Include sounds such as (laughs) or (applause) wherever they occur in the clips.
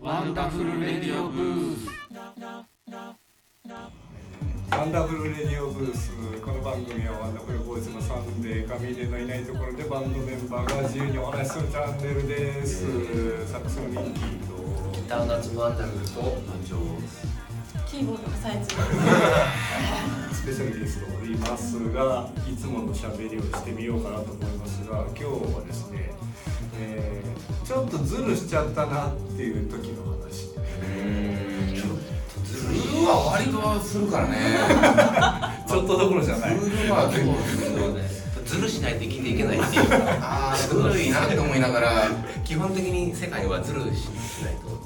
ワンダフルレディオブース。ワンダフルレディオブース。この番組はワンダフルボーイズのサンデー神出のいないところでバンドメンバーが自由にお話しするチャンネルですサックスのミッキー。とギターの夏ワンダフルとキーボードがサイズスペシャルゲストおりますがいつもの喋りをしてみようかなと思いますが今日はですね、えーちょっとズルしちゃったなっていう時の話。ズルは割とするからね。(laughs) ちょっとどころじゃない。ズルは結構そうね。ずるしないと生きていけないっていうああずるいなって思いながら基本的に世界はずるしないと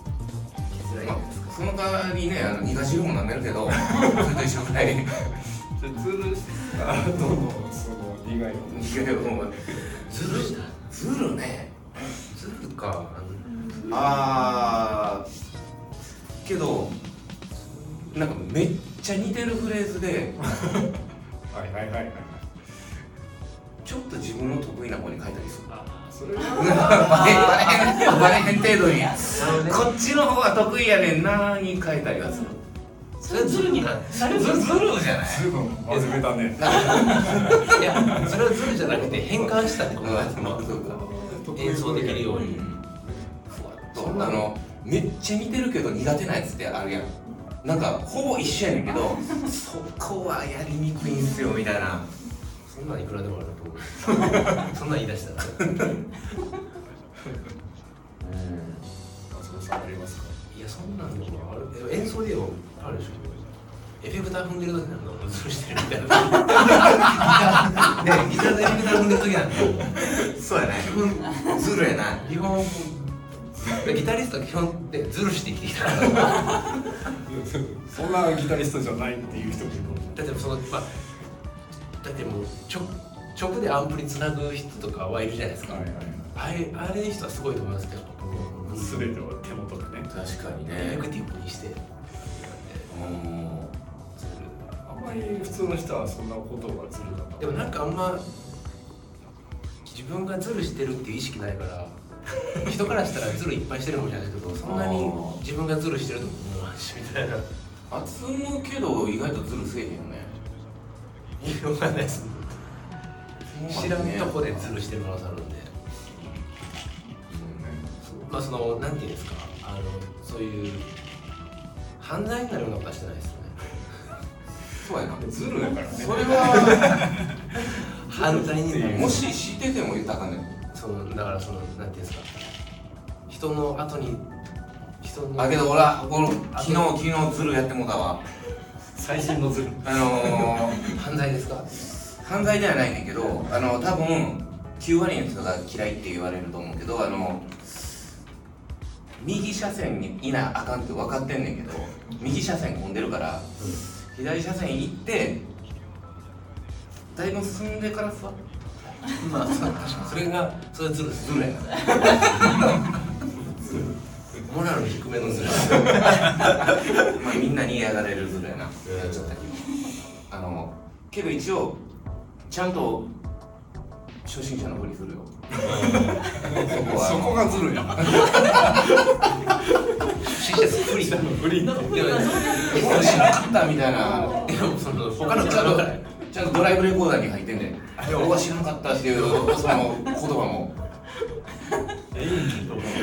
生きづらいですかあその代わりねあの苦汁も舐めるけど (laughs) それと一緒ぐらい。じゃあズルした後のその苦いの苦い思うずるしずるね。ずるか。あーけどなんかめっちゃ似てるフレーズではいはいはいはいちょっと自分の得意な方に書いたりする。それはバ (laughs) バレへん程度にこっちの方が得意やねんなに書いたりはする。それずるになずるずるじゃない。随分真面目だね。いやそれはずるじゃなくて変換したってこと演奏できるようにふわっとあのめっちゃ似てるけど苦手なやつってあるやん。なんかほぼ一緒やねんけどそこはやりにくいんすよみたいな。そんなんいくらでもあると思う。(laughs) そんなん言い出したらさんありますか？いやそんなんでもある。え演奏でもあるでしょ。エフェクター踏んでる時なんかずるしてるみたいな。(laughs) ねギターでエフェクター踏んでる時なんかそうやねずるやな。基本ギタリストは基本でずるして生きてきた。からそんなギタリストじゃないっていう人もいるだってそのまあだってもう直直でアンプにつなぐ人とかはいるじゃないですか、はいはい。あれあれの人はすごいと思いますけど全ては手元でね。確かにね。エフェクティブにして。うん。あんまり普通の人はそんなことがずるでもなんかあんま自分がズルしてるっていう意識ないから (laughs) 人からしたらズルいっぱいしてるかもしれないけどそんなに自分がズルしてるとも思わんしみたいな。集むけど意外とずるせえへんよね。言いようがないです。知らんとこでズルしてる可能性あるまあそのなんていうんですかあのそういう犯罪になるようなことはしてないですよね。そうやなずるだからね。それは犯罪になる。もし知ってても言ったらあかんねん。そのだからそのなんていうんですか人の後に人のあけど俺はこの昨日昨日ずるやってもうたわ。最新のずる。あの犯罪ですか？ー、犯罪ではないねんけどあの多分9割の人が嫌いって言われると思うけどあの右車線にいなあかんって分かってんねんけど右車線混んでるから左車線行ってだいぶ進んでからふわっまあ。確かにそれがそれズルですずるやな。(laughs) モラル低めのズル (laughs) まあみんなに嫌がられるずるやな。やっちゃったけ。どあのけど一応ちゃんと初心者のふりするよ。そこはそこがずるや死者不利だ。不利いやいや俺知らなかったみたいな。いやその他のちゃんとちゃんとドライブレコーダーに入ってんねん。俺は知らなかったっていうその言葉も。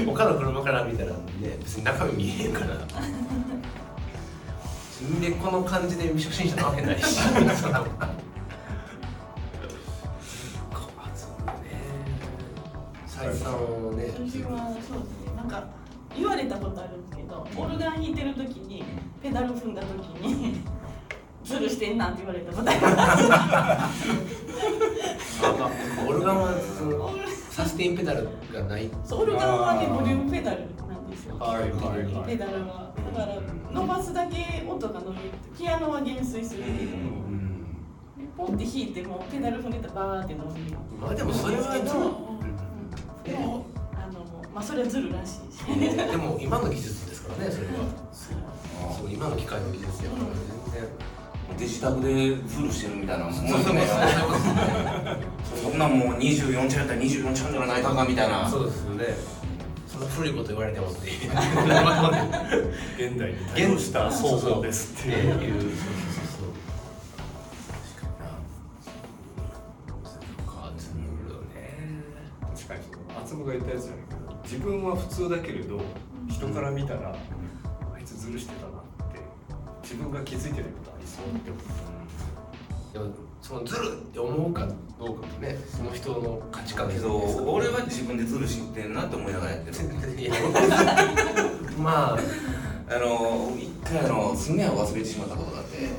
他の車から見たらね別に中身見えへんから。(laughs) でこの感じで初心者なわけないし (laughs) そんなそんな斉藤さんをね私はそうですね。なんか言われたことあるんですけどオルガン弾いてる時にペダル踏んだ時に (laughs) ズルしてんなって言われたことあります。オルガンはそのサステインペダルがない。そうオルガンはねボリュームペダルなんですよ。はいはいはい。ペダルは。だから伸ばすだけ音が伸びるピアノは減衰するけどポンって弾いてもペダル踏んでたらバーって伸びるまあでもそれはけでもあのまあそれはズルらしいし。でも今の技術ですからねそれは。そう。今の機械の技術やから。全然デジタルでズルしてるみたいなもんね。そうそうそんなもう24ちゃんやったら24ちゃんじゃないかかみたいな。そうですよね。そそんな古いこと言われてもって (laughs) 現代に対応した方法ですっていう (laughs) 分は普通だけれど人から見たら、あいつズルしてたなって自分が気づいてないことありそうって思う。でもそのズルって思うかどうかもねその人の価値観けど俺は自分でズルしてんなって思いながらやってる。(laughs) まあ。あの一回あのスネアを忘れてしまったことがあって。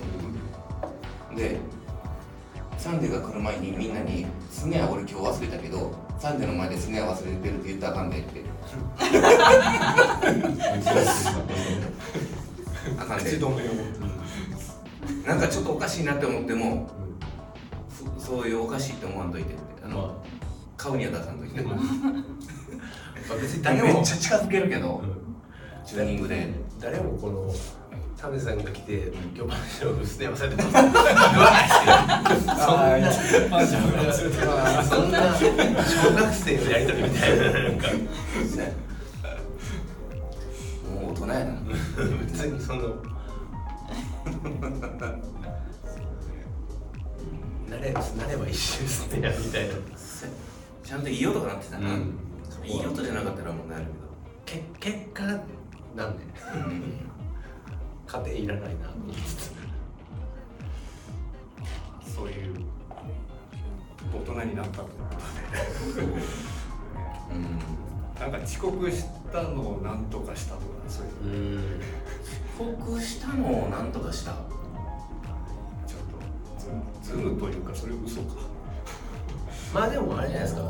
でサンデーが来る前にみんなに「スネア俺今日忘れたけどサンデーの前でスネア忘れてるって言ったらあかんで」って。あかんで口止めを。なんかちょっとおかしいなって思ってもそそういうおかしいって思わんといてって。あの、ま顔には出さんとい。て (laughs) あ別に誰もめっちゃ近づけるけど、うんチューニングで。誰もこの田辺さんが来て「今日話をすね忘れてます」(laughs) そんな小学生のやりとりみたいななんかもう大人やな別にその慣れ慣れば一緒ですねみたいなちゃんといい音が鳴ってたな、うんいい音じゃなかったら問題あるけ結果なんで家庭いらないなと思いつつそういう大人になったってことでうん。なん。か遅刻したのをなん。とかしたとかそういうう遅刻したのをなん。とかしたちょっとズルズルというかそれ嘘かまあでもあれじゃないですか遅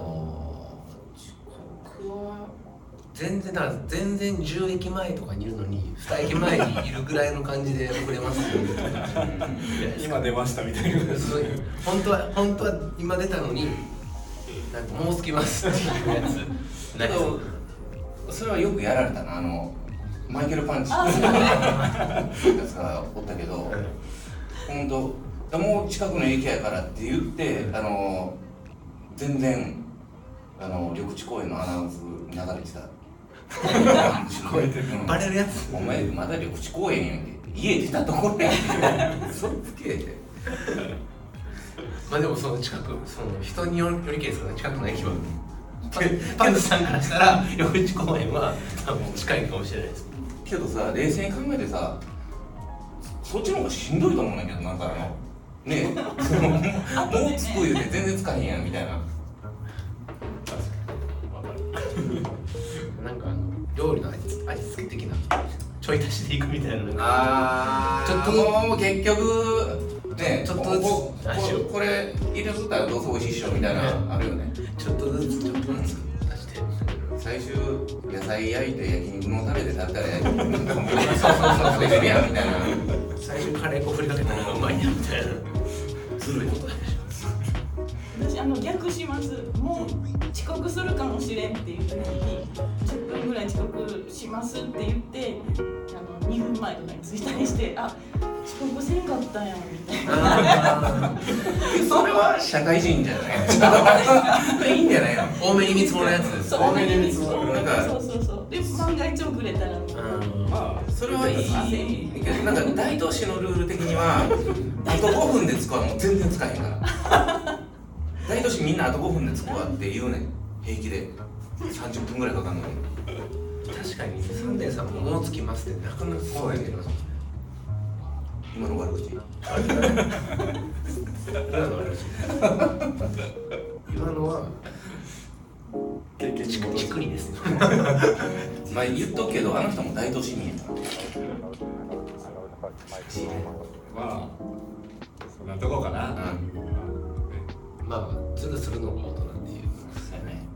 刻は全然だから全然10駅前とかにいるのに2駅前にいるぐらいの感じで遅れますよ今出ましたみたいな。そういう本当は本当は今出たのになんかもう着きますっていうやつ。ないけどそれはよくやられたなあのマイケルパンチあっていう。やつがおったけど本当もう近くの駅やからって言ってあの全然あの緑地公園のアナウンス流れてた聞こえてるバレるやつ。お前まだ緑地公園やんけ家出たところや。んけそっつけてまあでもその近くその人によりよりけりですから近くの駅はパパンツさんからしたら緑地公園は多分近いかもしれないです。けどさ冷静に考えてさそっちの方がしんどいと思うんだけどなんかあのね (laughs) も。うつく言うて全然つかへんやんみたいな料理の味味付け的なちょい足しでいくみたいななんかあちょっともう結局ねちょっとずつ。こここれ入れとったらどうせ美味しいっしょみたいなあるよね。ちょっとずつちょっとずつ。足して。最終野菜焼いて焼肉のタレで食べたらなんかもうそうそうそう食べれるやんみたいな最初カレー粉振りかけたらうまいなみたいなずるいことあの逆しますもう遅刻するかもしれんっていう時に10分ぐらい遅刻しますって言ってあの2分前とかに着いたりしてあ遅刻せんかったやんみたいな。あ (laughs) それは社会人じゃない。いいんじゃないの多めに見積もるやつです多めに見積もるなんかそうそうそう。で万が一遅れたら。うんまあそれはいい。けどなんか大都市のルール的にはあと5分で着くはもう全みんなあと5分で着くわって言うねん。平気で。30分ぐらいかかんのに。確かに。サンデーさんももうつきますってなかなか怖いけど今の悪口。今のは経験ちくちくりですよまあ言っとくけどあの人も大都市民やまあそんなとこかな、うんまあズルするのが大人っていう。そうやね。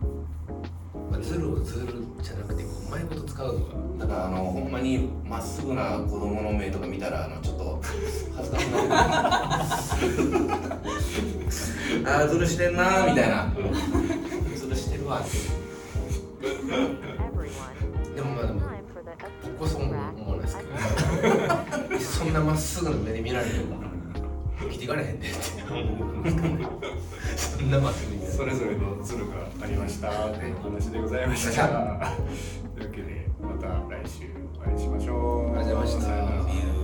まあ、ズルをズルじゃなくてうまいこと使うのがだからあのほんまにまっすぐな子供の目とか見たらあのちょっと (laughs) 恥ずかしくなる。ああずるしてんなーみたいな。ずるしてるわ。ってでもまあでも僕はそ思わないですけど。そんなまっすぐな目で見られても。生きていかれへんでって。そんな祭りそれぞれのズルがありましたっていう話でございました。(laughs) というわけでまた来週お会いしましょう。ありがとうございました